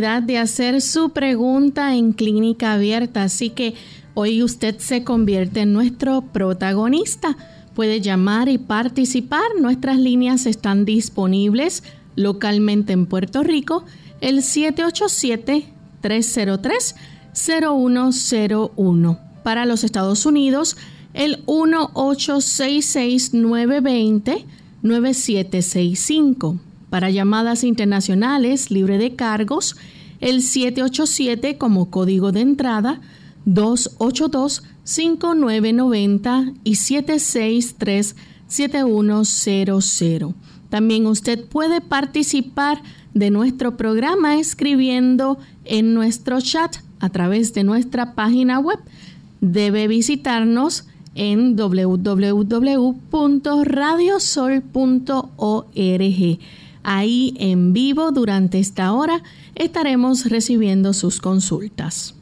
De hacer su pregunta en clínica abierta, así que hoy usted se convierte en nuestro protagonista. Puede llamar y participar. Nuestras líneas están disponibles localmente en Puerto Rico, el 787-303-0101. Para los Estados Unidos, el 1866-920-9765. Para llamadas internacionales libre de cargos, el 787 como código de entrada, 282-5990 y 763-7100. También usted puede participar de nuestro programa escribiendo en nuestro chat a través de nuestra página web. Debe visitarnos en www.radiosol.org. Ahí en vivo durante esta hora estaremos recibiendo sus consultas.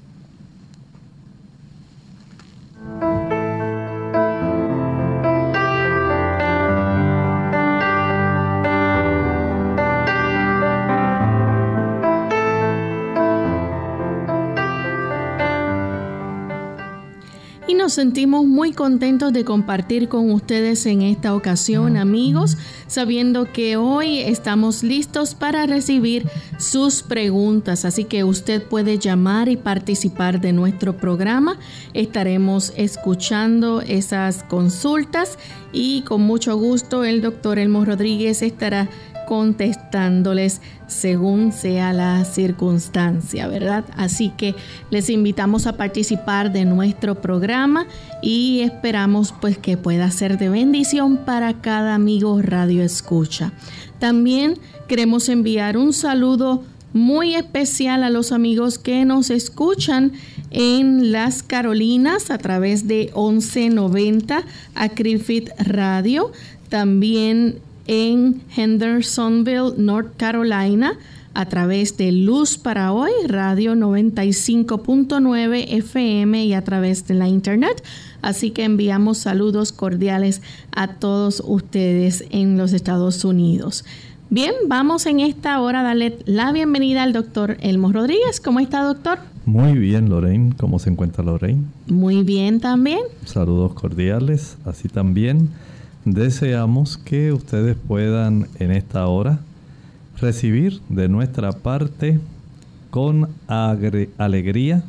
Nos sentimos muy contentos de compartir con ustedes en esta ocasión, amigos, sabiendo que hoy estamos listos para recibir sus preguntas, así que usted puede llamar y participar de nuestro programa. Estaremos escuchando esas consultas y con mucho gusto el doctor Elmo Rodríguez estará contestándoles según sea la circunstancia, ¿verdad? Así que les invitamos a participar de nuestro programa y esperamos pues que pueda ser de bendición para cada amigo Radio Escucha. También queremos enviar un saludo muy especial a los amigos que nos escuchan en las Carolinas a través de 1190 a Griffith Radio. También en Hendersonville, North Carolina, a través de Luz para Hoy, Radio 95.9 FM y a través de la Internet. Así que enviamos saludos cordiales a todos ustedes en los Estados Unidos. Bien, vamos en esta hora a darle la bienvenida al doctor Elmo Rodríguez. ¿Cómo está, doctor? Muy bien, Lorraine. ¿Cómo se encuentra Lorraine? Muy bien también. Saludos cordiales, así también Deseamos que ustedes puedan en esta hora recibir de nuestra parte con alegría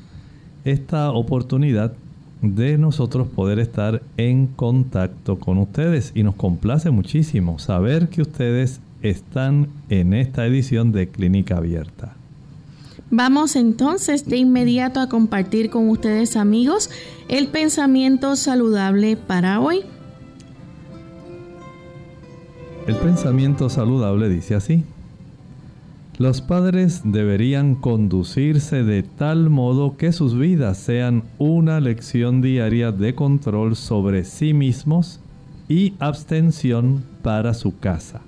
esta oportunidad de nosotros poder estar en contacto con ustedes y nos complace muchísimo saber que ustedes están en esta edición de Clínica Abierta. Vamos entonces de inmediato a compartir con ustedes amigos el pensamiento saludable para hoy. El pensamiento saludable dice así. Los padres deberían conducirse de tal modo que sus vidas sean una lección diaria de control sobre sí mismos y abstención para su casa.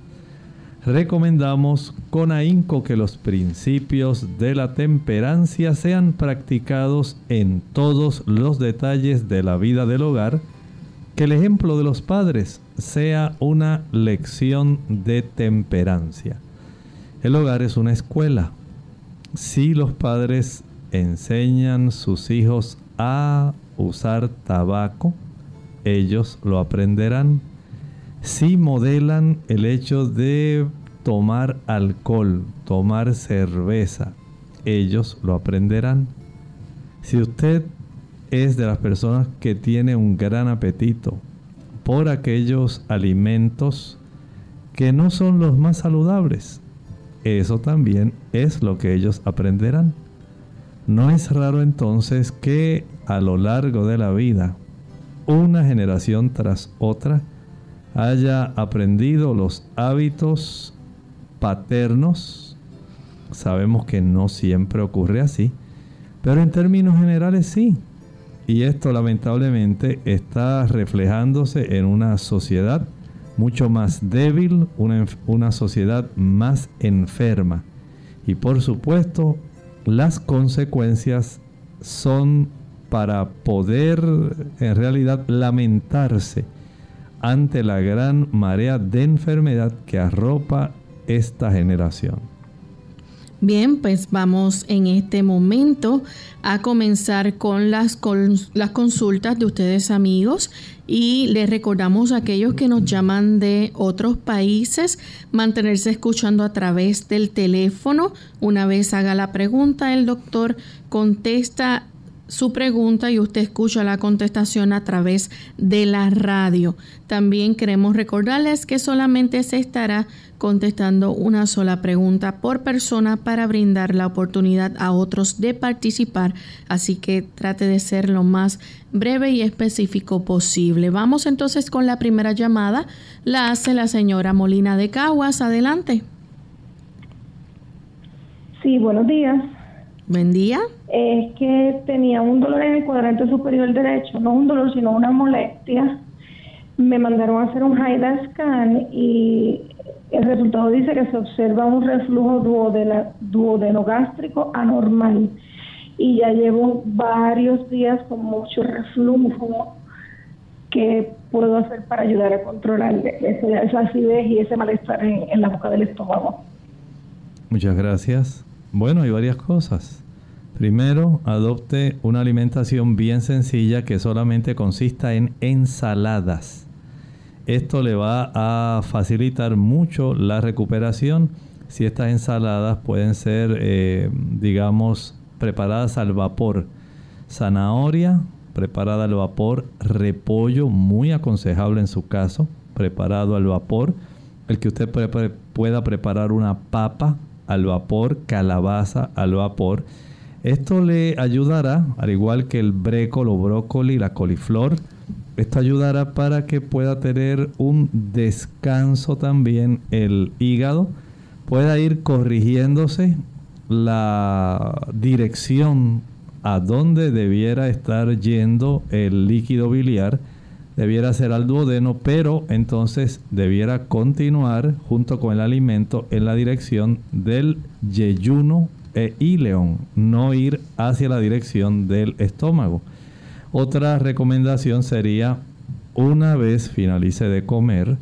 recomendamos con ahínco que los principios de la temperancia sean practicados en todos los detalles de la vida del hogar, que el ejemplo de los padres sea una lección de temperancia. El hogar es una escuela. Si los padres enseñan sus hijos a usar tabaco, ellos lo aprenderán. Si modelan el hecho de tomar alcohol, tomar cerveza, ellos lo aprenderán. Si usted es de las personas que tiene un gran apetito por aquellos alimentos que no son los más saludables, eso también es lo que ellos aprenderán. No es raro entonces que a lo largo de la vida, una generación tras otra, haya aprendido los hábitos paternos. Sabemos que no siempre ocurre así, pero en términos generales sí. Y esto lamentablemente está reflejándose en una sociedad mucho más débil, una, una sociedad más enferma. Y por supuesto las consecuencias son para poder en realidad lamentarse ante la gran marea de enfermedad que arropa esta generación. Bien, pues vamos en este momento a comenzar con las, las consultas de ustedes amigos y les recordamos a aquellos que nos llaman de otros países mantenerse escuchando a través del teléfono. Una vez haga la pregunta, el doctor contesta su pregunta y usted escucha la contestación a través de la radio. También queremos recordarles que solamente se estará contestando una sola pregunta por persona para brindar la oportunidad a otros de participar, así que trate de ser lo más breve y específico posible. Vamos entonces con la primera llamada, la hace la señora Molina de Caguas, adelante. Sí, buenos días. Buen día. Es que tenía un dolor en el cuadrante superior derecho, no un dolor, sino una molestia. Me mandaron a hacer un HIDA scan y el resultado dice que se observa un reflujo duodenogástrico anormal y ya llevo varios días con mucho reflujo. ¿Qué puedo hacer para ayudar a controlar esa acidez y ese malestar en, la boca del estómago? Muchas gracias. Bueno, hay varias cosas. Primero, adopte una alimentación bien sencilla que solamente consista en ensaladas esto le va a facilitar mucho la recuperación si estas ensaladas pueden ser, eh, digamos, preparadas al vapor. Zanahoria preparada al vapor, repollo muy aconsejable en su caso, preparado al vapor. El que usted pueda preparar una papa al vapor, calabaza al vapor. Esto le ayudará, al igual que el brécolo, brócoli, la coliflor, esto ayudará para que pueda tener un descanso también el hígado, pueda ir corrigiéndose la dirección a donde debiera estar yendo el líquido biliar, debiera ser al duodeno, pero entonces debiera continuar junto con el alimento en la dirección del yeyuno e ileón, no ir hacia la dirección del estómago. Otra recomendación sería, una vez finalice de comer,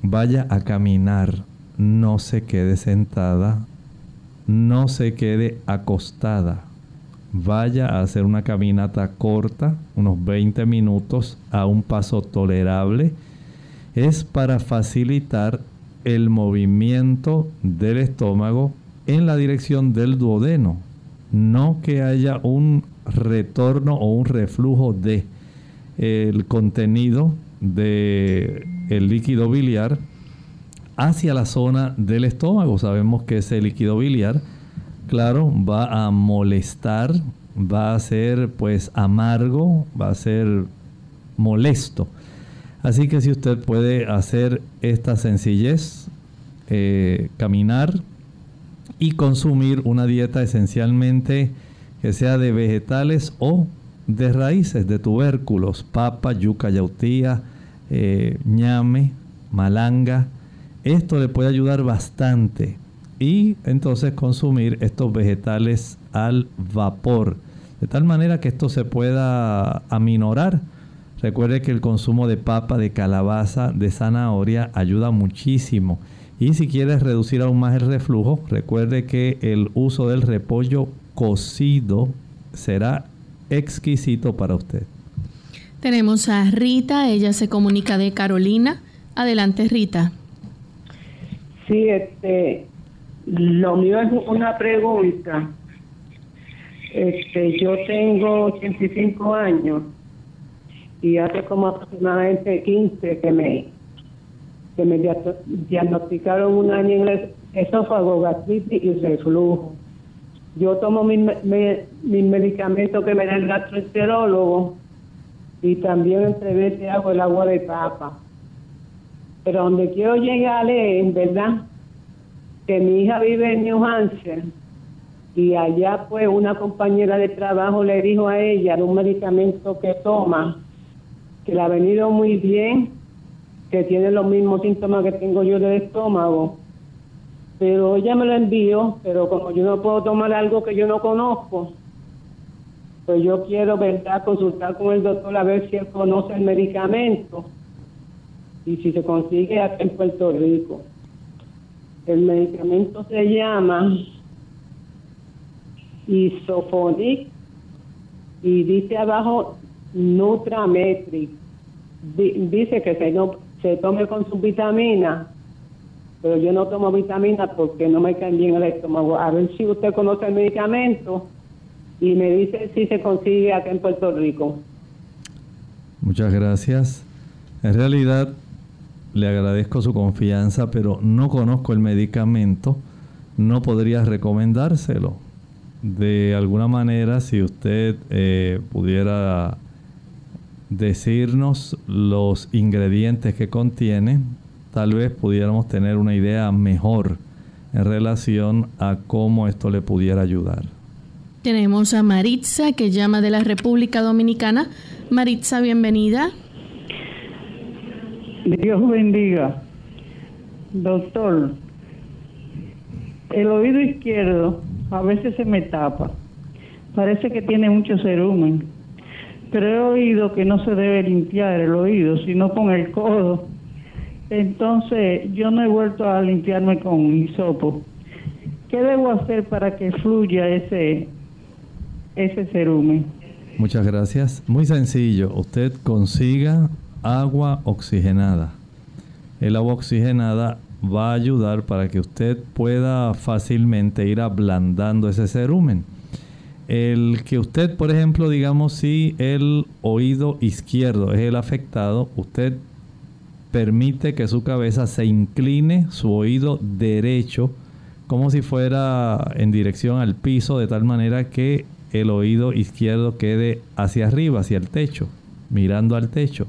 vaya a caminar, no se quede sentada, no se quede acostada. Vaya a hacer una caminata corta, unos 20 minutos, a un paso tolerable. Es para facilitar el movimiento del estómago en la dirección del duodeno. No que haya un retorno o un reflujo de el contenido de el líquido biliar hacia la zona del estómago. Sabemos que ese líquido biliar, claro, va a molestar, va a ser pues amargo, va a ser molesto. Así que si usted puede hacer esta sencillez, eh, caminar y consumir una dieta esencialmente que sea de vegetales o de raíces, de tubérculos, papa, yuca, yautía, eh, ñame, malanga. Esto le puede ayudar bastante. Y entonces consumir estos vegetales al vapor. De tal manera que esto se pueda aminorar. Recuerde que el consumo de papa, de calabaza, de zanahoria ayuda muchísimo. Y si quieres reducir aún más el reflujo, recuerde que el uso del repollo cocido será exquisito para usted. Tenemos a Rita, ella se comunica de Carolina. Adelante, Rita. Sí, este, lo mío es una pregunta. Este, yo tengo 85 años y hace como aproximadamente 15 que me que me diagnosticaron un año en el esófago, gastritis y reflujo. Yo tomo mis mi, medicamentos que me da el gastroenterólogo y también entre veces hago el agua de papa. Pero donde quiero llegar es, en verdad, que mi hija vive en New Hampshire y allá pues una compañera de trabajo le dijo a ella de un medicamento que toma que le ha venido muy bien, que tiene los mismos síntomas que tengo yo del estómago, pero ella me lo envió, pero como yo no puedo tomar algo que yo no conozco, pues yo quiero, ¿verdad?, consultar con el doctor a ver si él conoce el medicamento y si se consigue aquí en Puerto Rico. El medicamento se llama Isofonic y dice abajo Nutrametric. Dice que se, no, se tome con su vitamina, pero yo no tomo vitamina porque no me cae bien el estómago. A ver si usted conoce el medicamento y me dice si se consigue acá en Puerto Rico. Muchas gracias. En realidad, le agradezco su confianza, pero no conozco el medicamento, no podría recomendárselo. De alguna manera, si usted eh, pudiera decirnos los ingredientes que contiene, tal vez pudiéramos tener una idea mejor en relación a cómo esto le pudiera ayudar. Tenemos a Maritza que llama de la República Dominicana. Maritza, bienvenida. Dios bendiga. Doctor, el oído izquierdo a veces se me tapa. Parece que tiene mucho cerumen. Pero he oído que no se debe limpiar el oído, sino con el codo. Entonces, yo no he vuelto a limpiarme con hisopo. ¿Qué debo hacer para que fluya ese, ese cerumen? Muchas gracias. Muy sencillo. Usted consiga agua oxigenada. El agua oxigenada va a ayudar para que usted pueda fácilmente ir ablandando ese cerumen. El que usted, por ejemplo, digamos si el oído izquierdo es el afectado, usted permite que su cabeza se incline su oído derecho como si fuera en dirección al piso de tal manera que el oído izquierdo quede hacia arriba, hacia el techo, mirando al techo.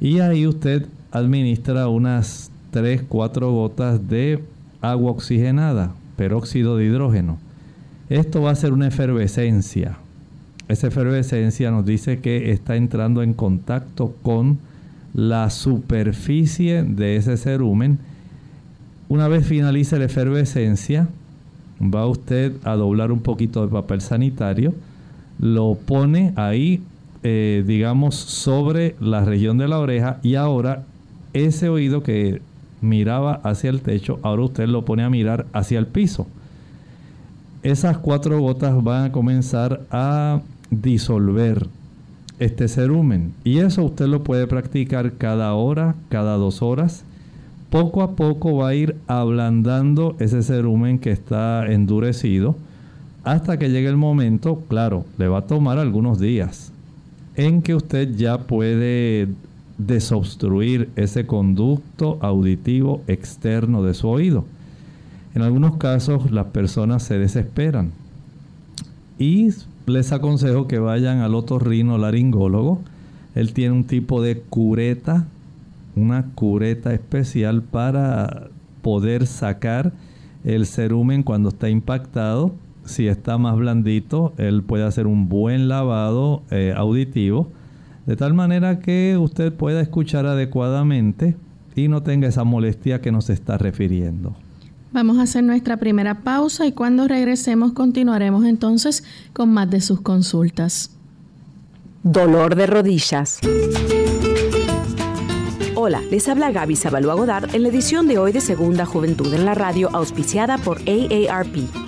Y ahí usted administra unas 3, 4 gotas de agua oxigenada, peróxido de hidrógeno. Esto va a ser una efervescencia. Esa efervescencia nos dice que está entrando en contacto con la superficie de ese cerumen. Una vez finalice la efervescencia, va usted a doblar un poquito de papel sanitario, lo pone ahí eh, digamos, sobre la región de la oreja y ahora ese oído que miraba hacia el techo, ahora usted lo pone a mirar hacia el piso. Esas cuatro gotas van a comenzar a disolver este cerumen y eso usted lo puede practicar cada hora, cada dos horas. Poco a poco va a ir ablandando ese cerumen que está endurecido hasta que llegue el momento, claro, le va a tomar algunos días en que usted ya puede desobstruir ese conducto auditivo externo de su oído. En algunos casos las personas se desesperan y les aconsejo que vayan al otorrino laringólogo. Él tiene un tipo de cureta, una cureta especial para poder sacar el cerumen cuando está impactado si está más blandito, él puede hacer un buen lavado eh, auditivo, de tal manera que usted pueda escuchar adecuadamente y no tenga esa molestia que nos está refiriendo. Vamos a hacer nuestra primera pausa y cuando regresemos continuaremos entonces con más de sus consultas. Dolor de rodillas. Hola, les habla Gaby Zabalúa Godard en la edición de hoy de Segunda Juventud en la Radio, auspiciada por AARP.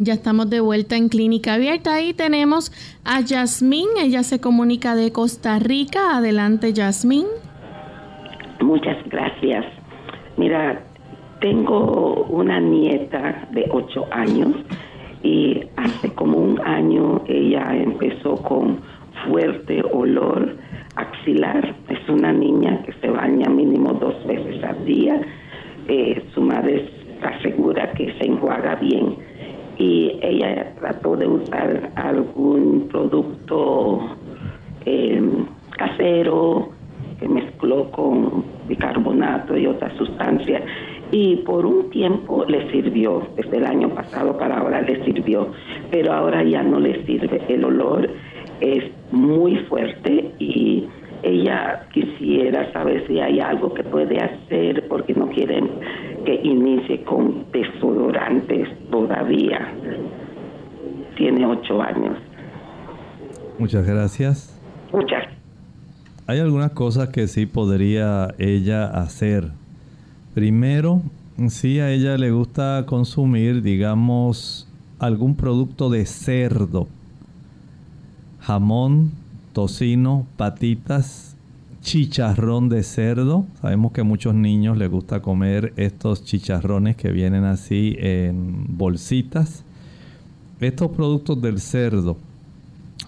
Ya estamos de vuelta en Clínica Abierta y tenemos a Yasmín. Ella se comunica de Costa Rica. Adelante, Yasmín. Muchas gracias. Mira, tengo una nieta de 8 años y hace como un año ella empezó con fuerte olor axilar. Es una niña que se baña mínimo dos veces al día. Eh, su madre asegura que se enjuaga bien y ella trató de usar algún producto em, casero que mezcló con bicarbonato y otras sustancias y por un tiempo le sirvió, desde el año pasado para ahora le sirvió, pero ahora ya no le sirve, el olor es muy fuerte y ella quisiera saber si hay algo que puede hacer porque no quieren que inicie con desodorantes todavía. Tiene ocho años. Muchas gracias. Muchas. Hay algunas cosas que sí podría ella hacer. Primero, si a ella le gusta consumir, digamos, algún producto de cerdo, jamón, tocino, patitas, chicharrón de cerdo. Sabemos que a muchos niños les gusta comer estos chicharrones que vienen así en bolsitas. Estos productos del cerdo,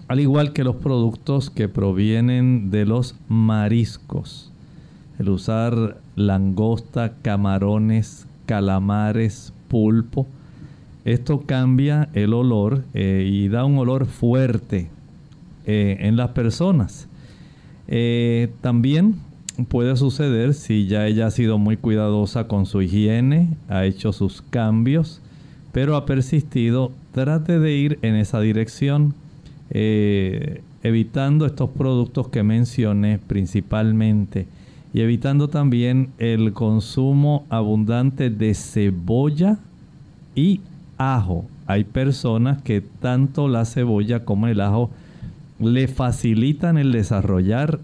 al igual que los productos que provienen de los mariscos, el usar langosta, camarones, calamares, pulpo, esto cambia el olor eh, y da un olor fuerte eh, en las personas. Eh, también puede suceder si ya ella ha sido muy cuidadosa con su higiene, ha hecho sus cambios, pero ha persistido, trate de ir en esa dirección, evitando estos productos que mencioné principalmente y evitando también el consumo abundante de cebolla y ajo. Hay personas que tanto la cebolla como el ajo le facilitan el desarrollar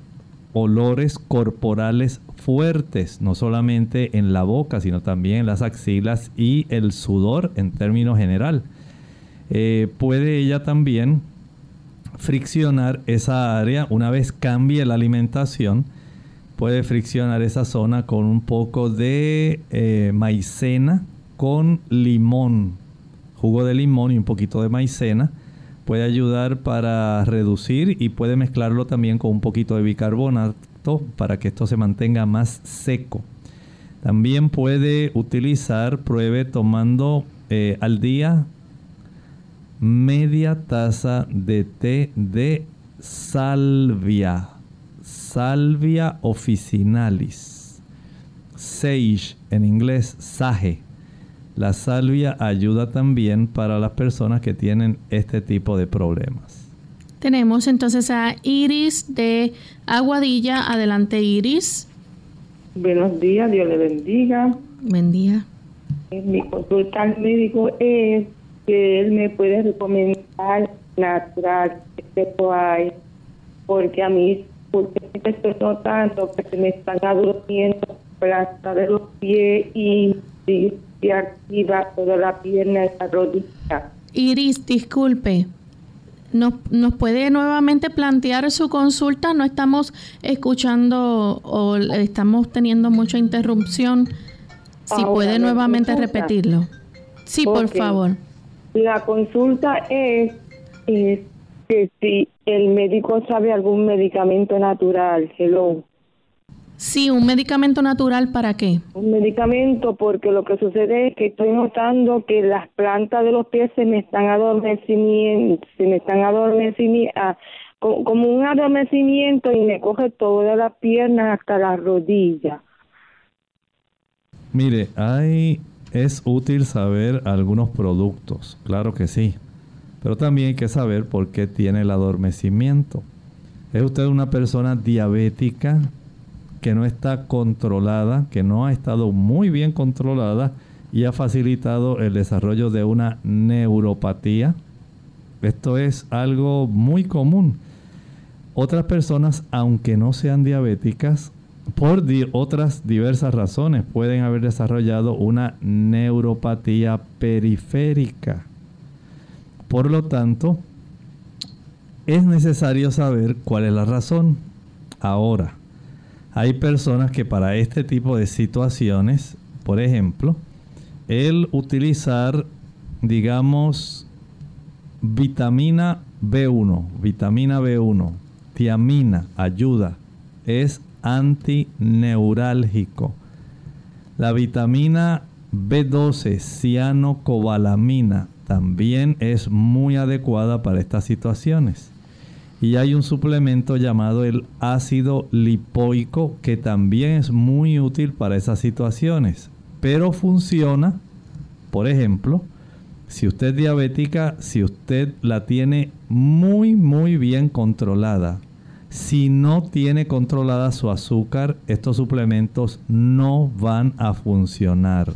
olores corporales fuertes, no solamente en la boca, sino también en las axilas y el sudor en términos general. Eh, puede ella también friccionar esa área una vez cambie la alimentación. Puede friccionar esa zona con un poco de eh, maicena con limón jugo de limón y un poquito de maicena. Puede ayudar para reducir y puede mezclarlo también con un poquito de bicarbonato para que esto se mantenga más seco. También puede utilizar, pruebe tomando eh, al día media taza de té de salvia, salvia officinalis, sage en inglés, sage la salvia ayuda también para las personas que tienen este tipo de problemas. Tenemos entonces a Iris de Aguadilla. Adelante, Iris. Buenos días, Dios le bendiga. Buen día. Mi consulta al médico es que él me puede recomendar natural este hay, porque a mí, porque estoy notando que me están adormeciendo plata de los pies y y activa toda la pierna y la rodilla. Iris, disculpe. ¿Nos, ¿Nos puede nuevamente plantear su consulta? No estamos escuchando o estamos teniendo mucha interrupción. Si puede nuevamente repetirlo. Sí, por favor. La consulta es, es, que si el médico sabe algún medicamento natural. Hello. Sí, un medicamento natural para qué? Un medicamento porque lo que sucede es que estoy notando que las plantas de los pies se me están adormeciendo, se me están adormeciendo, ah, como un adormecimiento y me coge toda la pierna hasta la rodilla. Mire, hay es útil saber algunos productos, claro que sí, pero también hay que saber por qué tiene el adormecimiento. ¿Es usted una persona diabética que no está controlada, que no ha estado muy bien controlada y ha facilitado el desarrollo de una neuropatía. Esto es algo muy común. Otras personas, aunque no sean diabéticas, por otras diversas razones pueden haber desarrollado una neuropatía periférica. Por lo tanto, es necesario saber cuál es la razón. Ahora, hay personas que para este tipo de situaciones, por ejemplo, el utilizar, digamos, vitamina B1, vitamina B1, tiamina, ayuda, es antineurálgico. La vitamina B12, cianocobalamina, también es muy adecuada para estas situaciones. Y hay un suplemento llamado el ácido lipoico que también es muy útil para esas situaciones. Pero funciona, por ejemplo, si usted es diabética, si usted la tiene muy, muy bien controlada. Si no tiene controlada su azúcar, estos suplementos no van a funcionar.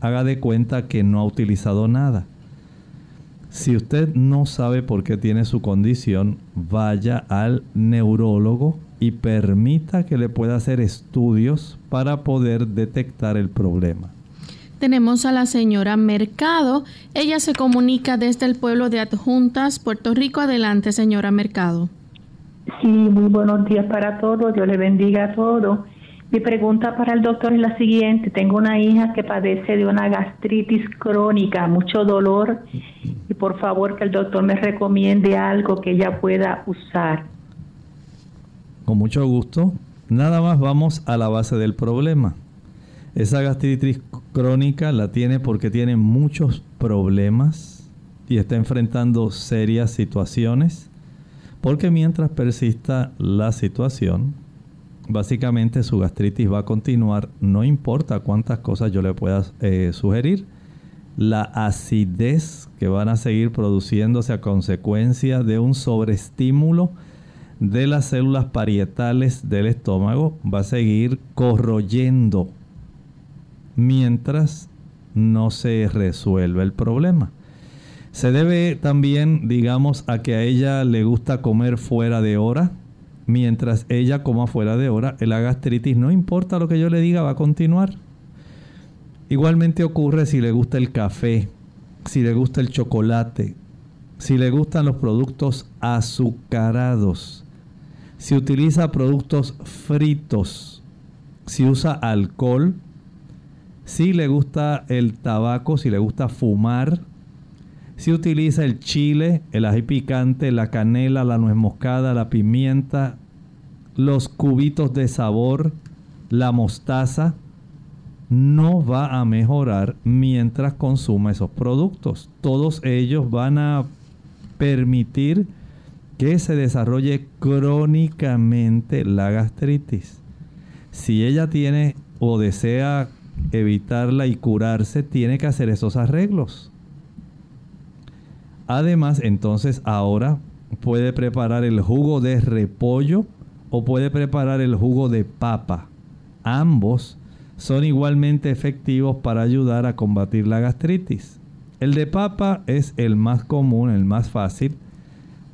Haga de cuenta que no ha utilizado nada. Si usted no sabe por qué tiene su condición, vaya al neurólogo y permita que le pueda hacer estudios para poder detectar el problema. Tenemos a la señora Mercado. Ella se comunica desde el pueblo de Adjuntas, Puerto Rico. Adelante, señora Mercado. Sí, muy buenos días para todos. Dios le bendiga a todos. Mi pregunta para el doctor es la siguiente. Tengo una hija que padece de una gastritis crónica, mucho dolor, y por favor que el doctor me recomiende algo que ella pueda usar. Con mucho gusto. Nada más vamos a la base del problema. Esa gastritis crónica la tiene porque tiene muchos problemas y está enfrentando serias situaciones. Porque mientras persista la situación, básicamente su gastritis va a continuar, no importa cuántas cosas yo le pueda eh, sugerir. La acidez que van a seguir produciéndose a consecuencia de un sobreestímulo de las células parietales del estómago va a seguir corroyendo mientras no se resuelve el problema. Se debe también, digamos, a que a ella le gusta comer fuera de hora. Mientras ella coma fuera de hora, la gastritis, no importa lo que yo le diga, va a continuar. Igualmente ocurre si le gusta el café, si le gusta el chocolate, si le gustan los productos azucarados, si utiliza productos fritos, si usa alcohol, si le gusta el tabaco, si le gusta fumar, si utiliza el chile, el ají picante, la canela, la nuez moscada, la pimienta, los cubitos de sabor, la mostaza, no va a mejorar mientras consuma esos productos. Todos ellos van a permitir que se desarrolle crónicamente la gastritis. Si ella tiene o desea evitarla y curarse, tiene que hacer esos arreglos. Además, entonces ahora puede preparar el jugo de repollo o puede preparar el jugo de papa. Ambos son igualmente efectivos para ayudar a combatir la gastritis. El de papa es el más común, el más fácil.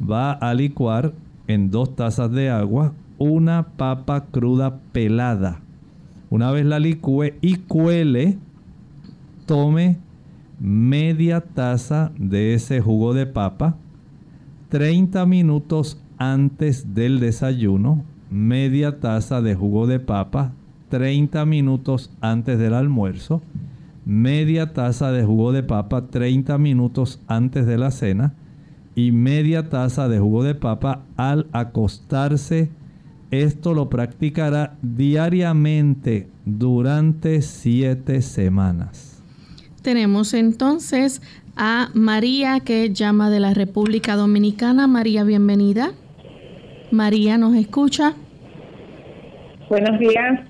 Va a licuar en dos tazas de agua una papa cruda pelada. Una vez la licúe y cuele, tome media taza de ese jugo de papa 30 minutos antes del desayuno, media taza de jugo de papa 30 minutos antes del almuerzo, media taza de jugo de papa 30 minutos antes de la cena y media taza de jugo de papa al acostarse. Esto lo practicará diariamente durante siete semanas. Tenemos entonces a María que llama de la República Dominicana. María, bienvenida. María, ¿nos escucha? Buenos días.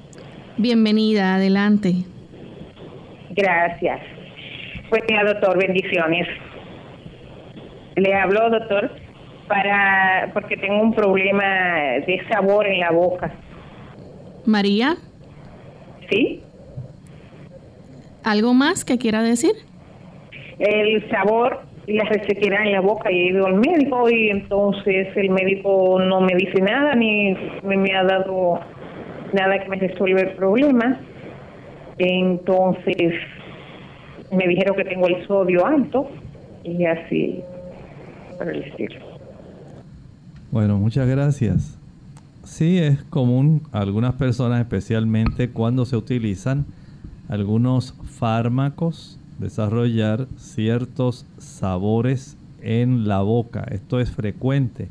Bienvenida, adelante. Gracias. Buen día, doctor, bendiciones. Le hablo, doctor, para porque tengo un problema de sabor en la boca. María. ¿Sí? ¿Algo más que quiera decir? El sabor y la resequedad en la boca. Y he ido al médico y entonces el médico no me dice nada ni me ha dado nada que me resuelva el problema. Entonces me dijeron que tengo el sodio alto y así para el estilo. Bueno, muchas gracias. Sí, es común algunas personas, especialmente cuando se utilizan algunos fármacos, desarrollar ciertos sabores en la boca. Esto es frecuente.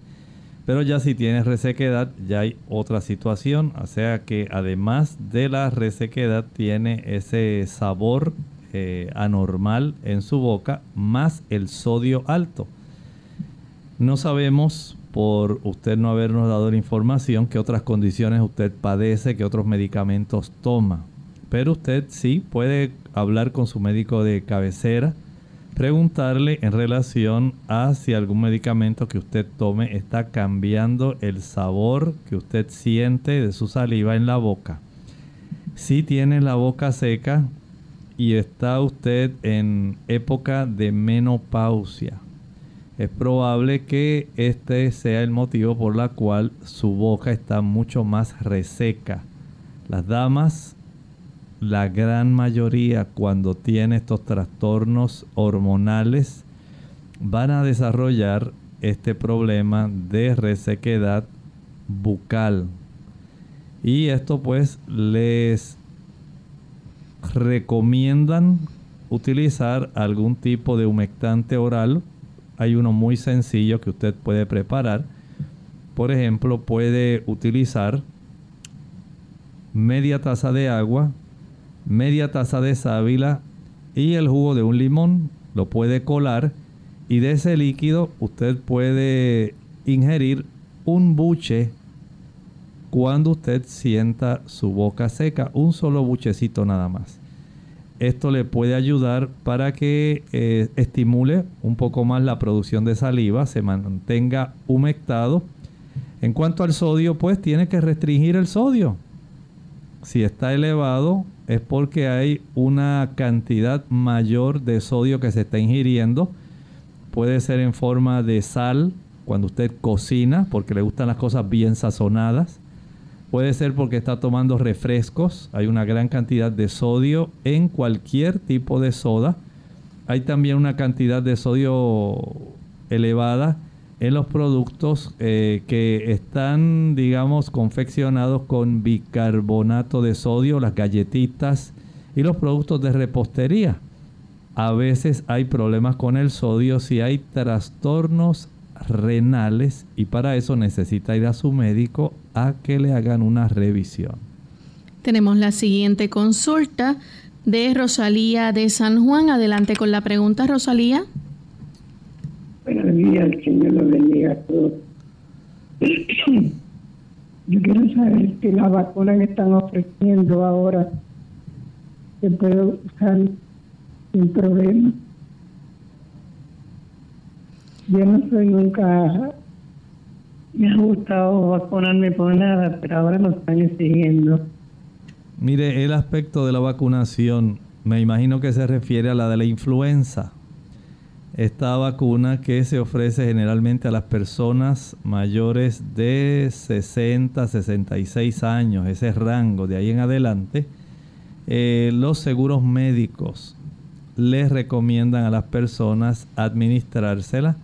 Pero ya si tienes resequedad, ya hay otra situación. O sea que además de la resequedad, tiene ese sabor eh, anormal en su boca, más el sodio alto. No sabemos, por usted no habernos dado la información, qué otras condiciones usted padece, qué otros medicamentos toma. Pero usted sí puede hablar con su médico de cabecera, preguntarle en relación a si algún medicamento que usted tome está cambiando el sabor que usted siente de su saliva en la boca. Si tiene la boca seca y está usted en época de menopausia, es probable que este sea el motivo por la cual su boca está mucho más reseca. Las damas la gran mayoría cuando tiene estos trastornos hormonales van a desarrollar este problema de resequedad bucal. Y esto pues les recomiendan utilizar algún tipo de humectante oral. Hay uno muy sencillo que usted puede preparar. Por ejemplo, puede utilizar media taza de agua, media taza de sábila y el jugo de un limón. Lo puede colar y de ese líquido usted puede ingerir un buche cuando usted sienta su boca seca, un solo buchecito nada más. Esto le puede ayudar para que eh, estimule un poco más la producción de saliva, se mantenga humectado. En cuanto al sodio, pues tiene que restringir el sodio. Si está elevado es porque hay una cantidad mayor de sodio que se está ingiriendo. Puede ser en forma de sal cuando usted cocina, porque le gustan las cosas bien sazonadas Puede ser porque está tomando refrescos. Hay una gran cantidad de sodio en cualquier tipo de soda. Hay también una cantidad de sodio elevada en los productos eh, que están, digamos, confeccionados con bicarbonato de sodio, las galletitas y los productos de repostería. A veces hay problemas con el sodio si hay trastornos renales y para eso necesita ir a su médico a que le hagan una revisión. Tenemos la siguiente consulta de Rosalía de San Juan. Adelante con la pregunta, Rosalía. El Señor lo bendiga a todos. Yo quiero saber si la vacuna que están ofreciendo ahora se puede usar sin problema. Yo no soy nunca, me ha gustado vacunarme por nada, pero ahora lo están exigiendo. Mire, el aspecto de la vacunación, me imagino que se refiere a la de la influenza. Esta vacuna que se ofrece generalmente a las personas mayores de 60, 66 años, ese rango de ahí en adelante, eh, los seguros médicos les recomiendan a las personas administrársela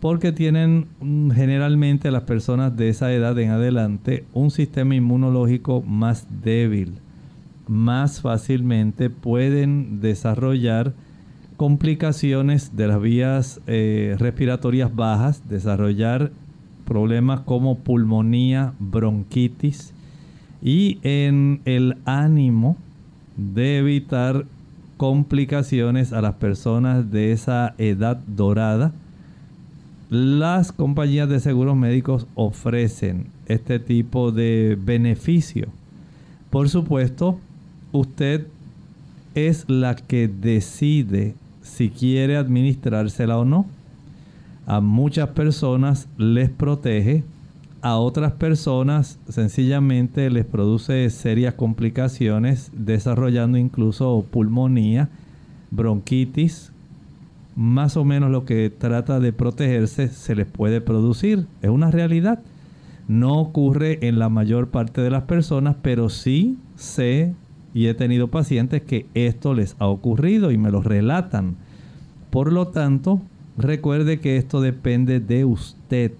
porque tienen mm, generalmente las personas de esa edad en adelante un sistema inmunológico más débil. Más fácilmente pueden desarrollar complicaciones de las vías eh, respiratorias bajas, desarrollar problemas como pulmonía, bronquitis y en el ánimo de evitar complicaciones a las personas de esa edad dorada las compañías de seguros médicos ofrecen este tipo de beneficio. Por supuesto, usted es la que decide si quiere administrársela o no. A muchas personas les protege, a otras personas sencillamente les produce serias complicaciones, desarrollando incluso pulmonía, bronquitis, más o menos lo que trata de protegerse se les puede producir. Es una realidad. No ocurre en la mayor parte de las personas, pero sí sé y he tenido pacientes que esto les ha ocurrido y me lo relatan. Por lo tanto, recuerde que esto depende de usted.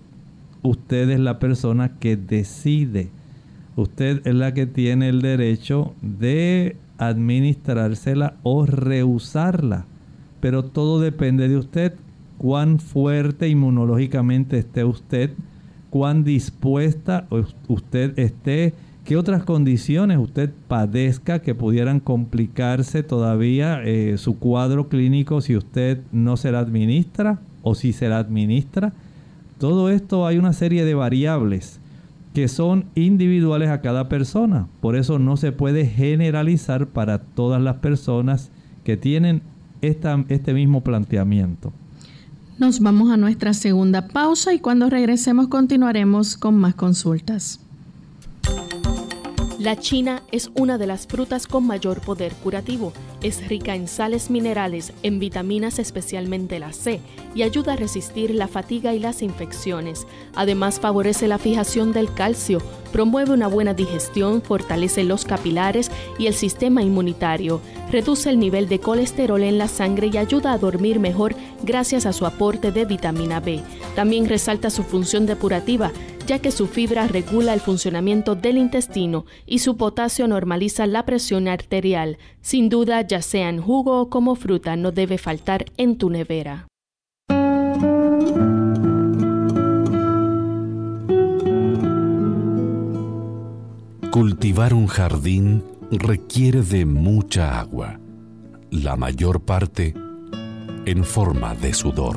Usted es la persona que decide. Usted es la que tiene el derecho de administrársela o rehusarla pero todo depende de usted, cuán fuerte inmunológicamente esté usted, cuán dispuesta usted esté, qué otras condiciones usted padezca que pudieran complicarse todavía eh, su cuadro clínico si usted no se la administra o si se la administra. Todo esto hay una serie de variables que son individuales a cada persona. Por eso no se puede generalizar para todas las personas que tienen este mismo planteamiento. Nos vamos a nuestra segunda pausa y cuando regresemos continuaremos con más consultas. La china es una de las frutas con mayor poder curativo. Es rica en sales minerales, en vitaminas especialmente la C, y ayuda a resistir la fatiga y las infecciones. Además favorece la fijación del calcio, promueve una buena digestión, fortalece los capilares y el sistema inmunitario, reduce el nivel de colesterol en la sangre y ayuda a dormir mejor gracias a su aporte de vitamina B. También resalta su función depurativa ya que su fibra regula el funcionamiento del intestino y su potasio normaliza la presión arterial. Sin duda, ya sea en jugo o como fruta, no debe faltar en tu nevera. Cultivar un jardín requiere de mucha agua, la mayor parte en forma de sudor.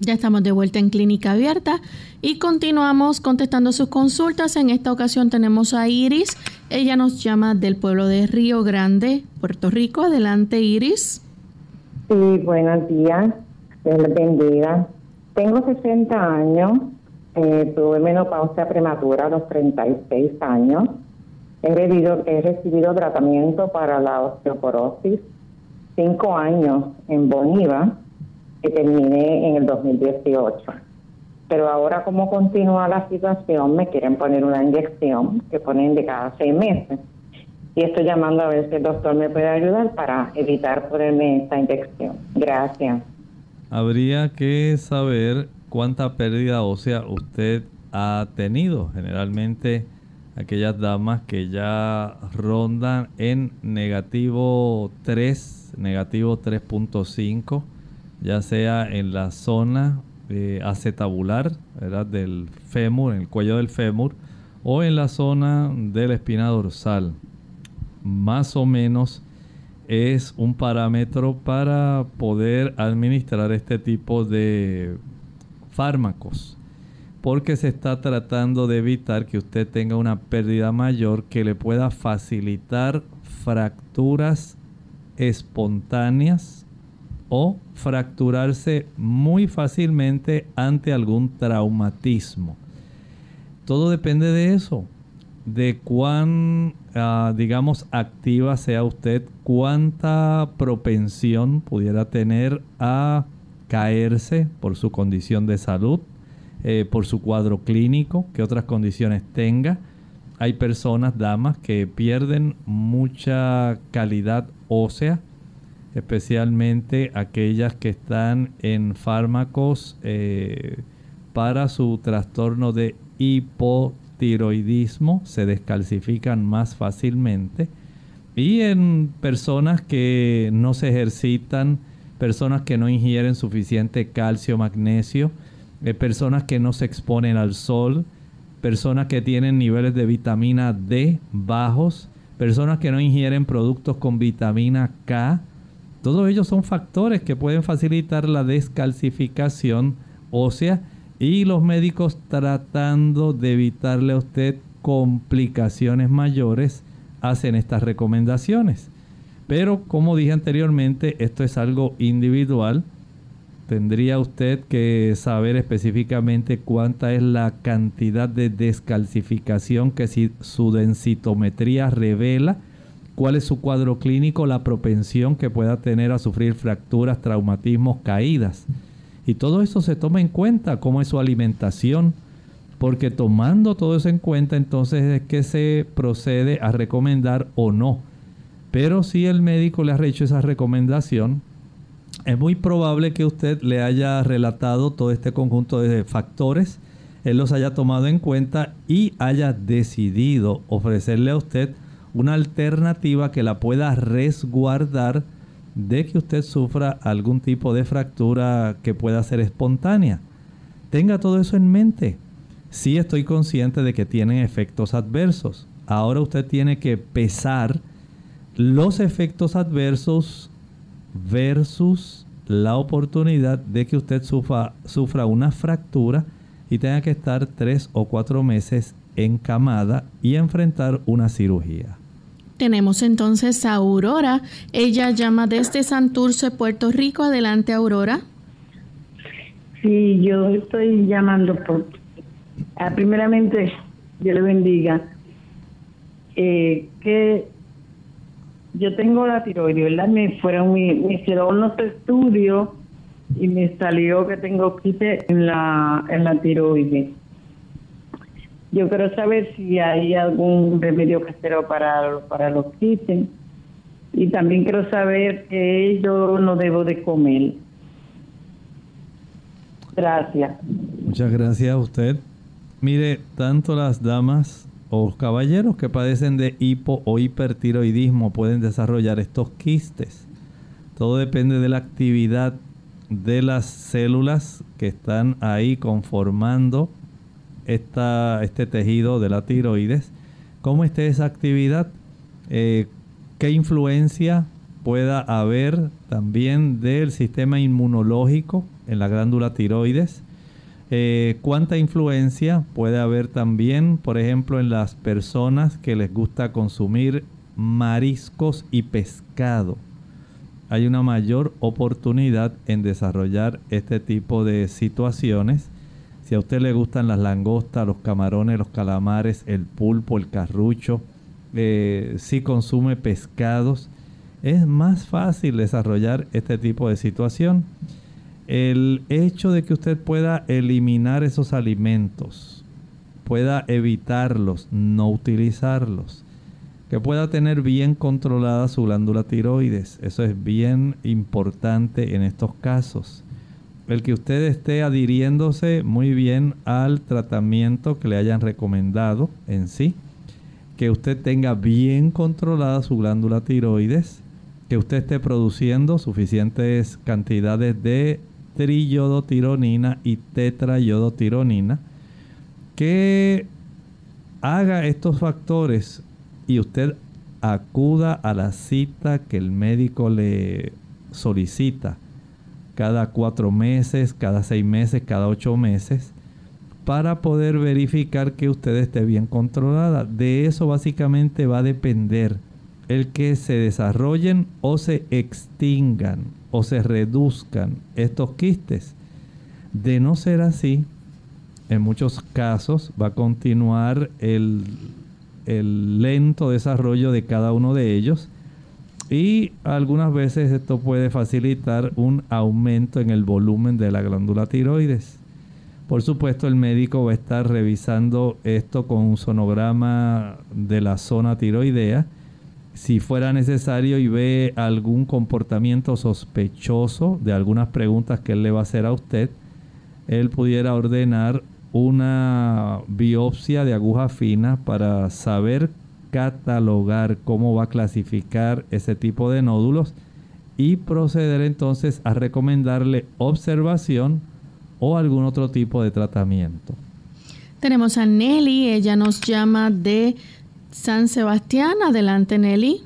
Ya estamos de vuelta en Clínica Abierta y continuamos contestando sus consultas. En esta ocasión tenemos a Iris. Ella nos llama del pueblo de Río Grande, Puerto Rico. Adelante, Iris. Sí, buenos días. Dios les bendiga. Tengo 60 años, eh, tuve menopausia prematura a los 36 años. He, he recibido tratamiento para la osteoporosis, cinco años en Boniva, que terminé en el 2018. Pero ahora como continúa la situación, me quieren poner una inyección que ponen de cada seis meses. Y estoy llamando a ver si el doctor me puede ayudar para evitar ponerme esta inyección. Gracias habría que saber cuánta pérdida ósea usted ha tenido. Generalmente aquellas damas que ya rondan en negativo 3, negativo 3.5, ya sea en la zona eh, acetabular, del fémur, en el cuello del fémur, o en la zona de la espina dorsal. Más o menos es un parámetro para poder administrar este tipo de fármacos porque se está tratando de evitar que usted tenga una pérdida mayor que le pueda facilitar fracturas espontáneas o fracturarse muy fácilmente ante algún traumatismo. Todo depende de eso de cuán, ah, digamos, activa sea usted, cuánta propensión pudiera tener a caerse por su condición de salud, eh, por su cuadro clínico, qué otras condiciones tenga. Hay personas, damas, que pierden mucha calidad ósea, especialmente aquellas que están en fármacos eh, para su trastorno de hipo tiroidismo se descalcifican más fácilmente. Y en personas que no se ejercitan, personas que no ingieren suficiente calcio, magnesio, eh, personas que no se exponen al sol, personas que tienen niveles de vitamina D bajos, personas que no ingieren productos con vitamina K. Todos ellos son factores que pueden facilitar la descalcificación ósea y los médicos tratando de evitarle a usted complicaciones mayores hacen estas recomendaciones. Pero como dije anteriormente, esto es algo individual. Tendría usted que saber específicamente cuánta es la cantidad de descalcificación que su densitometría revela, cuál es su cuadro clínico, la propensión que pueda tener a sufrir fracturas, traumatismos, caídas. Y todo eso se toma en cuenta, como es su alimentación, porque tomando todo eso en cuenta, entonces es que se procede a recomendar o no. Pero si el médico le ha hecho esa recomendación, es muy probable que usted le haya relatado todo este conjunto de factores, él los haya tomado en cuenta y haya decidido ofrecerle a usted una alternativa que la pueda resguardar de que usted sufra algún tipo de fractura que pueda ser espontánea. Tenga todo eso en mente. Sí estoy consciente de que tienen efectos adversos. Ahora usted tiene que pesar los efectos adversos versus la oportunidad de que usted sufra, sufra una fractura y tenga que estar tres o cuatro meses encamada y enfrentar una cirugía. Tenemos entonces a Aurora. Ella llama desde Santurce, Puerto Rico. Adelante, Aurora. Sí, yo estoy llamando por... Ah, primeramente, Dios le bendiga. Eh, que yo tengo la tiroides, ¿verdad? Me fueron, me, me hicieron unos estudios y me salió que tengo quite en la, en la tiroides. Yo quiero saber si hay algún remedio casero para, para los quites. Y también quiero saber que yo no debo de comer. Gracias. Muchas gracias a usted. Mire, tanto las damas o caballeros que padecen de hipo o hipertiroidismo pueden desarrollar estos quistes. Todo depende de la actividad de las células que están ahí conformando esta, este tejido de la tiroides. ¿Cómo esté esa actividad? Eh, ¿Qué influencia pueda haber también del sistema inmunológico en la glándula tiroides? Eh, ¿Cuánta influencia puede haber también, por ejemplo, en las personas que les gusta consumir mariscos y pescado? Hay una mayor oportunidad en desarrollar este tipo de situaciones. Si a usted le gustan las langostas, los camarones, los calamares, el pulpo, el carrucho, eh, si consume pescados, es más fácil desarrollar este tipo de situación el hecho de que usted pueda eliminar esos alimentos, pueda evitarlos, no utilizarlos, que pueda tener bien controlada su glándula tiroides, eso es bien importante en estos casos. El que usted esté adhiriéndose muy bien al tratamiento que le hayan recomendado en sí, que usted tenga bien controlada su glándula tiroides, que usted esté produciendo suficientes cantidades de triyodotironina y tetrayodotironina, que haga estos factores y usted acuda a la cita que el médico le solicita cada cuatro meses, cada seis meses, cada ocho meses, para poder verificar que usted esté bien controlada. De eso básicamente va a depender el que se desarrollen o se extingan o se reduzcan estos quistes. De no ser así, en muchos casos va a continuar el, el lento desarrollo de cada uno de ellos y algunas veces esto puede facilitar un aumento en el volumen de la glándula tiroides. Por supuesto, el médico va a estar revisando esto con un sonograma de la zona tiroidea si fuera necesario y ve algún comportamiento sospechoso de algunas preguntas que él le va a hacer a usted, él pudiera ordenar una biopsia de aguja fina para saber catalogar cómo va a clasificar ese tipo de nódulos y proceder entonces a recomendarle observación o algún otro tipo de tratamiento. Tenemos a Nelly, ella nos llama de San Sebastián. Adelante, Nelly.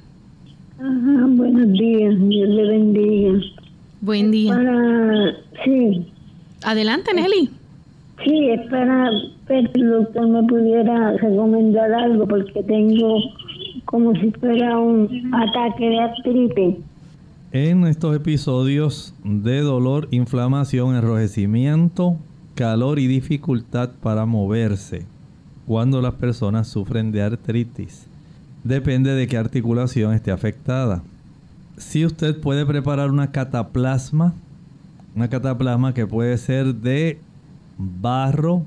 Ajá, buenos días, Dios le bendiga. Buen día. Para, sí. Adelante, Nelly. Sí, es para ver si el doctor me pudiera recomendar algo porque tengo como si fuera un ataque de artritis. En estos episodios de dolor, inflamación, enrojecimiento, calor y dificultad para moverse, cuando las personas sufren de artritis. Depende de qué articulación esté afectada. Si usted puede preparar una cataplasma, una cataplasma que puede ser de barro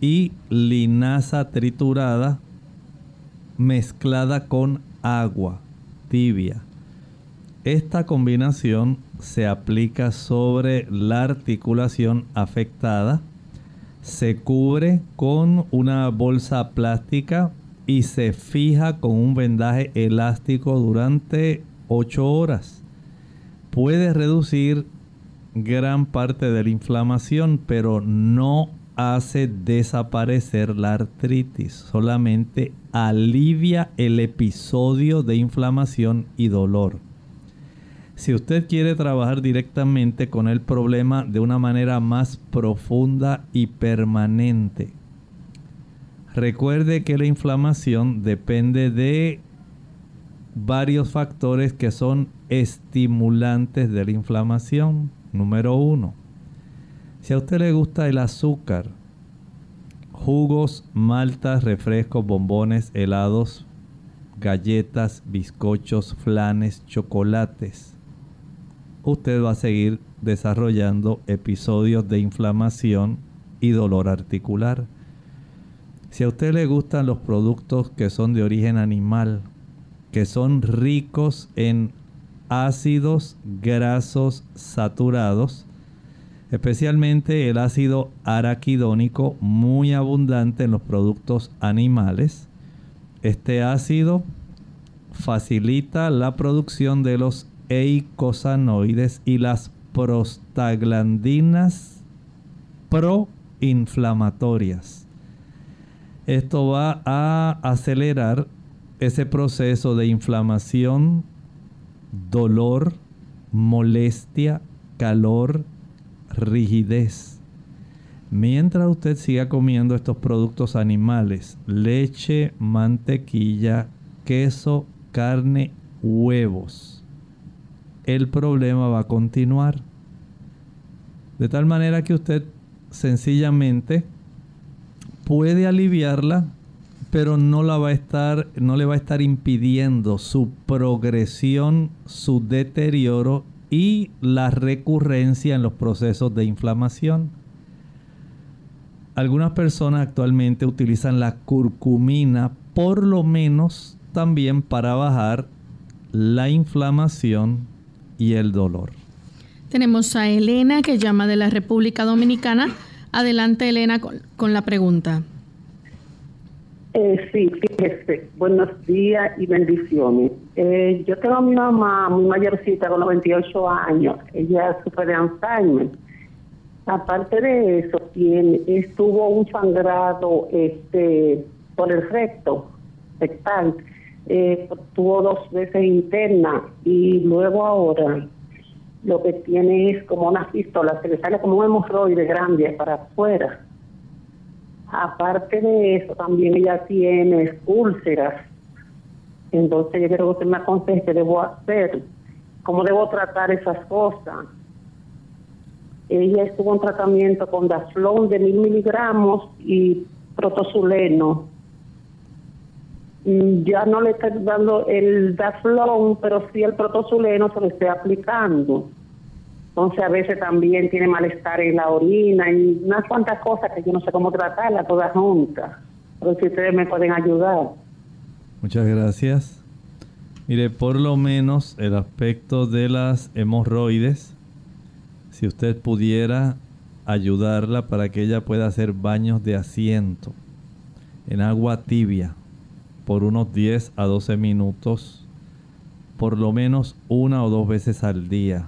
y linaza triturada mezclada con agua tibia. Esta combinación se aplica sobre la articulación afectada se cubre con una bolsa plástica y se fija con un vendaje elástico durante 8 horas. Puede reducir gran parte de la inflamación, pero no hace desaparecer la artritis, solamente alivia el episodio de inflamación y dolor. Si usted quiere trabajar directamente con el problema de una manera más profunda y permanente, recuerde que la inflamación depende de varios factores que son estimulantes de la inflamación. Número uno, si a usted le gusta el azúcar, jugos, maltas, refrescos, bombones, helados, galletas, bizcochos, flanes, chocolates, usted va a seguir desarrollando episodios de inflamación y dolor articular. Si a usted le gustan los productos que son de origen animal, que son ricos en ácidos grasos saturados, especialmente el ácido araquidónico muy abundante en los productos animales. Este ácido facilita la producción de los eicosanoides y las prostaglandinas proinflamatorias. Esto va a acelerar ese proceso de inflamación, dolor, molestia, calor, rigidez. Mientras usted siga comiendo estos productos animales, leche, mantequilla, queso, carne, huevos, el problema va a continuar. De tal manera que usted sencillamente puede aliviarla pero no la va a estar, no le va a estar impidiendo su progresión, su deterioro y la recurrencia en los procesos de inflamación. Algunas personas actualmente utilizan la curcumina por lo menos también para bajar la inflamación y el dolor. Tenemos a Elena que llama de la República Dominicana. Adelante Elena con, con la pregunta. Eh, sí, fíjese, buenos días y bendiciones. Eh, yo tengo a mi mamá muy mayorcita, con 98 años. Ella sufre de Alzheimer. Aparte de eso, tiene, estuvo un sangrado este, por el recto, rectal. Eh, tuvo dos veces interna y luego ahora lo que tiene es como una pistola, se le sale como un hemorroide grande para afuera Aparte de eso, también ella tiene úlceras. Entonces yo quiero que usted me aconseje qué debo hacer, cómo debo tratar esas cosas. Ella estuvo en tratamiento con Daflón de mil miligramos y protozuleno. Mm, ya no le estoy dando el Daflón, pero sí el protozuleno se lo estoy aplicando. Entonces a veces también tiene malestar en la orina y unas cuantas cosas que yo no sé cómo tratarla todas juntas. Pero si ustedes me pueden ayudar. Muchas gracias. Mire, por lo menos el aspecto de las hemorroides, si usted pudiera ayudarla para que ella pueda hacer baños de asiento en agua tibia por unos 10 a 12 minutos, por lo menos una o dos veces al día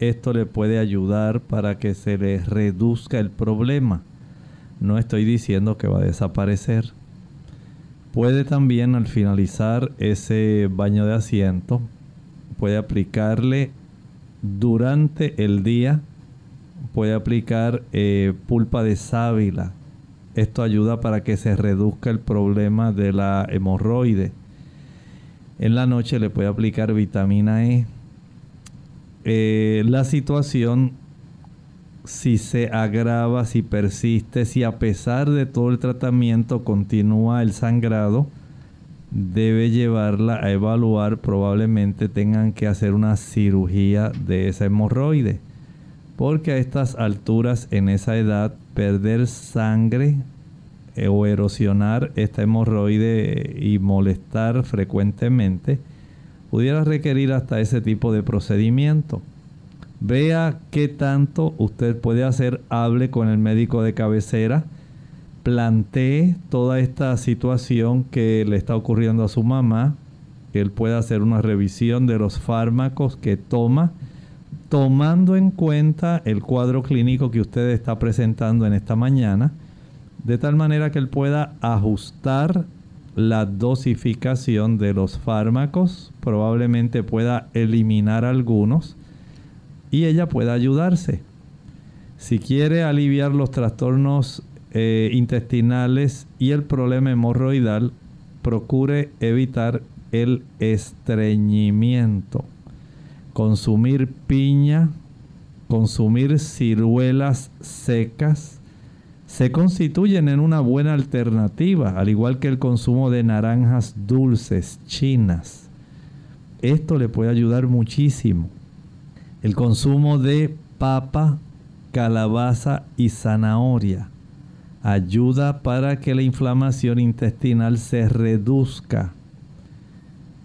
esto le puede ayudar para que se le reduzca el problema. No estoy diciendo que va a desaparecer. Puede también al finalizar ese baño de asiento, puede aplicarle durante el día, puede aplicar eh, pulpa de sábila. Esto ayuda para que se reduzca el problema de la hemorroide. En la noche le puede aplicar vitamina E eh, la situación, si se agrava, si persiste, si a pesar de todo el tratamiento continúa el sangrado, debe llevarla a evaluar, probablemente tengan que hacer una cirugía de esa hemorroide. Porque a estas alturas, en esa edad, perder sangre o erosionar esta hemorroide y molestar frecuentemente, pudiera requerir hasta ese tipo de procedimiento. Vea qué tanto usted puede hacer, hable con el médico de cabecera, plantee toda esta situación que le está ocurriendo a su mamá, que él pueda hacer una revisión de los fármacos que toma, tomando en cuenta el cuadro clínico que usted está presentando en esta mañana, de tal manera que él pueda ajustar la dosificación de los fármacos, probablemente pueda eliminar algunos y ella pueda ayudarse. Si quiere aliviar los trastornos eh, intestinales y el problema hemorroidal, procure evitar el estreñimiento. Consumir piña, consumir ciruelas secas, se constituyen en una buena alternativa, al igual que el consumo de naranjas dulces chinas. Esto le puede ayudar muchísimo. El consumo de papa, calabaza y zanahoria ayuda para que la inflamación intestinal se reduzca.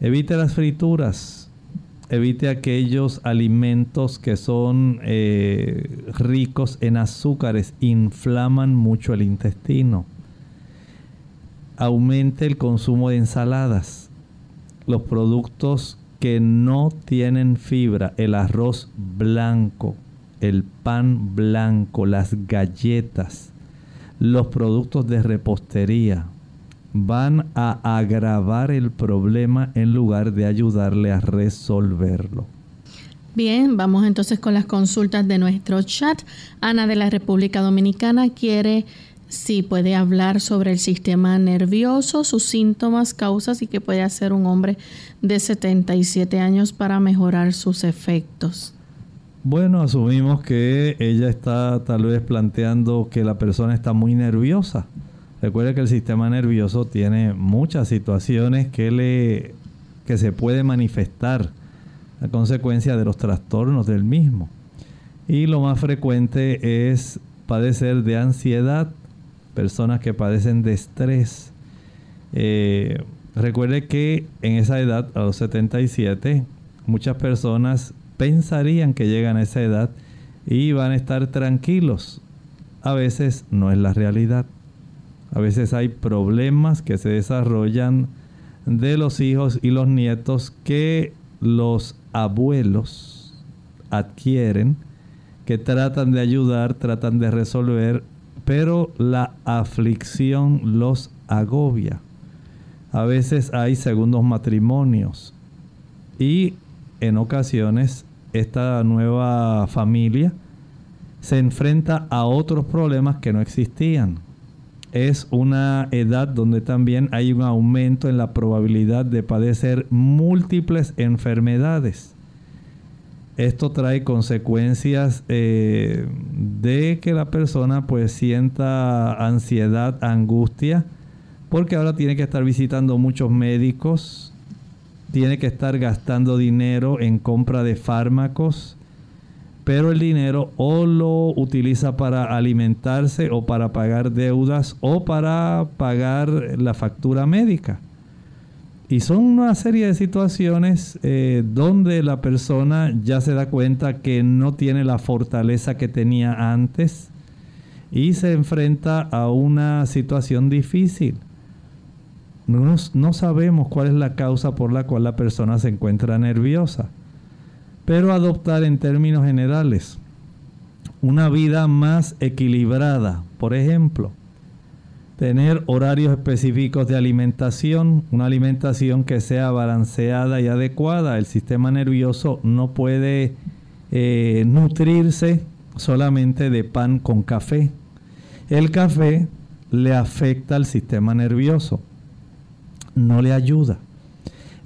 Evite las frituras, evite aquellos alimentos que son eh, ricos en azúcares, inflaman mucho el intestino. Aumente el consumo de ensaladas, los productos que no tienen fibra, el arroz blanco, el pan blanco, las galletas, los productos de repostería, van a agravar el problema en lugar de ayudarle a resolverlo. Bien, vamos entonces con las consultas de nuestro chat. Ana de la República Dominicana quiere si puede hablar sobre el sistema nervioso, sus síntomas, causas y qué puede hacer un hombre de 77 años para mejorar sus efectos. Bueno, asumimos que ella está tal vez planteando que la persona está muy nerviosa. Recuerde que el sistema nervioso tiene muchas situaciones que, le, que se puede manifestar a consecuencia de los trastornos del mismo. Y lo más frecuente es padecer de ansiedad, personas que padecen de estrés. Eh, recuerde que en esa edad, a los 77, muchas personas pensarían que llegan a esa edad y van a estar tranquilos. A veces no es la realidad. A veces hay problemas que se desarrollan de los hijos y los nietos que los abuelos adquieren, que tratan de ayudar, tratan de resolver, pero la aflicción los agobia. A veces hay segundos matrimonios y en ocasiones esta nueva familia se enfrenta a otros problemas que no existían es una edad donde también hay un aumento en la probabilidad de padecer múltiples enfermedades. Esto trae consecuencias eh, de que la persona pues sienta ansiedad, angustia, porque ahora tiene que estar visitando muchos médicos, tiene que estar gastando dinero en compra de fármacos, pero el dinero o lo utiliza para alimentarse o para pagar deudas o para pagar la factura médica. Y son una serie de situaciones eh, donde la persona ya se da cuenta que no tiene la fortaleza que tenía antes y se enfrenta a una situación difícil. no sabemos cuál es la causa por la cual la persona se encuentra nerviosa pero adoptar en términos generales una vida más equilibrada. Por ejemplo, tener horarios específicos de alimentación, una alimentación que sea balanceada y adecuada. El sistema nervioso no puede eh, nutrirse solamente de pan con café. El café le afecta al sistema nervioso, no le ayuda.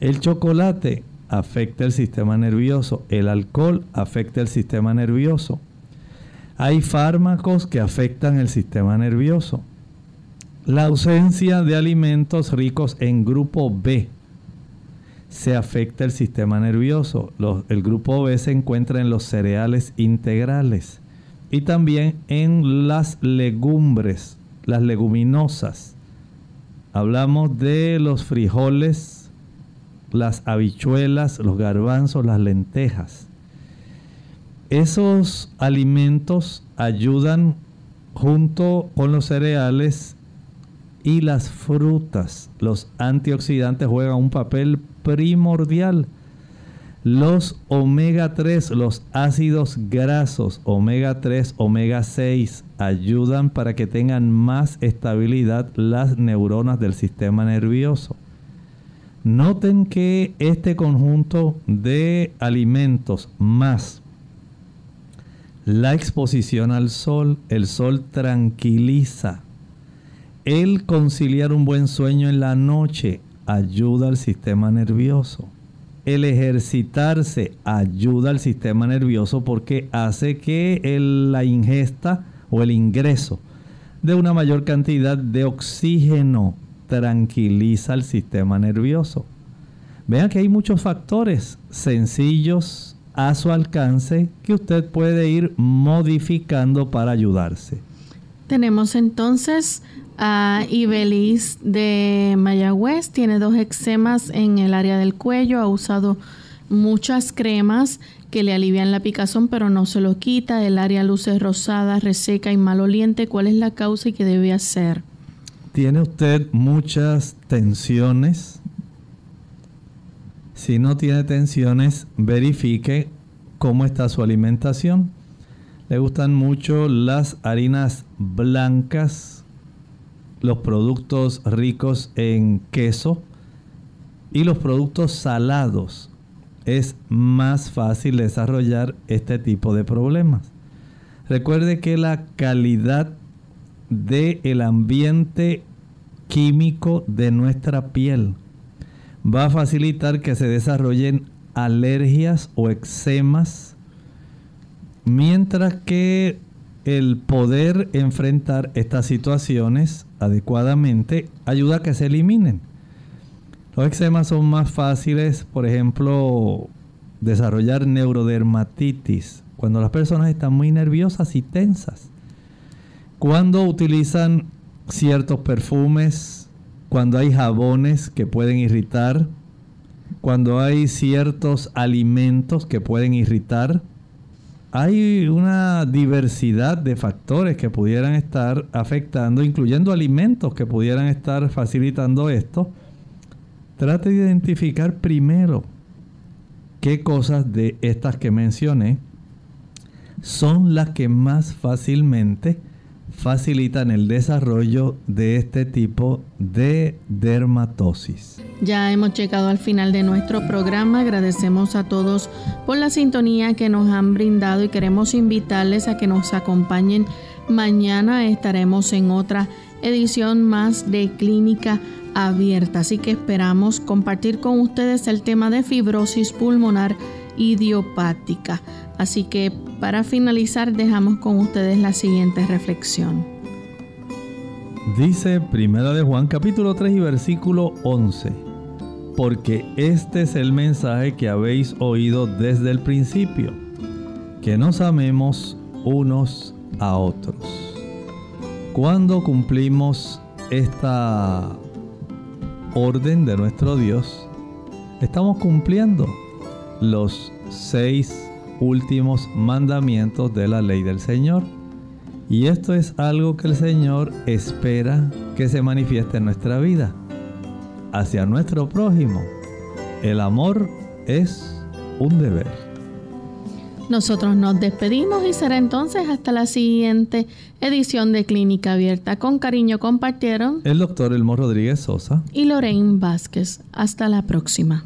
El chocolate afecta el sistema nervioso, el alcohol afecta el sistema nervioso. Hay fármacos que afectan el sistema nervioso. La ausencia de alimentos ricos en grupo B se afecta el sistema nervioso. el grupo B se encuentra en los cereales integrales y también en las legumbres, las leguminosas. Hablamos de los frijoles, las habichuelas, los garbanzos, las lentejas. Esos alimentos ayudan junto con los cereales y las frutas. Los antioxidantes juegan un papel primordial. Los omega 3, los ácidos grasos, omega 3, omega 6, ayudan para que tengan más estabilidad las neuronas del sistema nervioso. Noten que este conjunto de alimentos más la exposición al sol, el sol tranquiliza. El conciliar un buen sueño en la noche ayuda al sistema nervioso. El ejercitarse ayuda al sistema nervioso porque hace que la ingesta o el ingreso de una mayor cantidad de oxígeno tranquiliza el sistema nervioso. Vean que hay muchos factores sencillos a su alcance que usted puede ir modificando para ayudarse. Tenemos entonces a Ibelis de Mayagüez, tiene dos eczemas en el área del cuello, ha usado muchas cremas que le alivian la picazón pero no se lo quita, el área luce rosada, reseca y maloliente, ¿cuál es la causa y qué debe hacer? ¿Tiene usted muchas tensiones? Si no tiene tensiones, verifique cómo está su alimentación. Le gustan mucho las harinas blancas, los productos ricos en queso y los productos salados. Es más fácil desarrollar este tipo de problemas. Recuerde que la calidad del ambiente químico de nuestra piel va a facilitar que se desarrollen alergias o eczemas, mientras que el poder enfrentar estas situaciones adecuadamente ayuda a que se eliminen. Los eczemas son más fáciles, por ejemplo, desarrollar neurodermatitis, cuando las personas están muy nerviosas y tensas. Cuando utilizan ciertos perfumes, cuando hay jabones que pueden irritar, cuando hay ciertos alimentos que pueden irritar, hay una diversidad de factores que pudieran estar afectando, incluyendo alimentos que pudieran estar facilitando esto. Trate de identificar primero qué cosas de estas que mencioné son las que más fácilmente facilitan el desarrollo de este tipo de dermatosis. Ya hemos llegado al final de nuestro programa. Agradecemos a todos por la sintonía que nos han brindado y queremos invitarles a que nos acompañen. Mañana estaremos en otra edición más de Clínica Abierta. Así que esperamos compartir con ustedes el tema de fibrosis pulmonar idiopática. Así que para finalizar dejamos con ustedes la siguiente reflexión. Dice Primera de Juan capítulo 3 y versículo 11. Porque este es el mensaje que habéis oído desde el principio, que nos amemos unos a otros. Cuando cumplimos esta orden de nuestro Dios, estamos cumpliendo los seis últimos mandamientos de la ley del Señor. Y esto es algo que el Señor espera que se manifieste en nuestra vida. Hacia nuestro prójimo, el amor es un deber. Nosotros nos despedimos y será entonces hasta la siguiente edición de Clínica Abierta. Con cariño compartieron el doctor Elmo Rodríguez Sosa y Lorraine Vázquez. Hasta la próxima.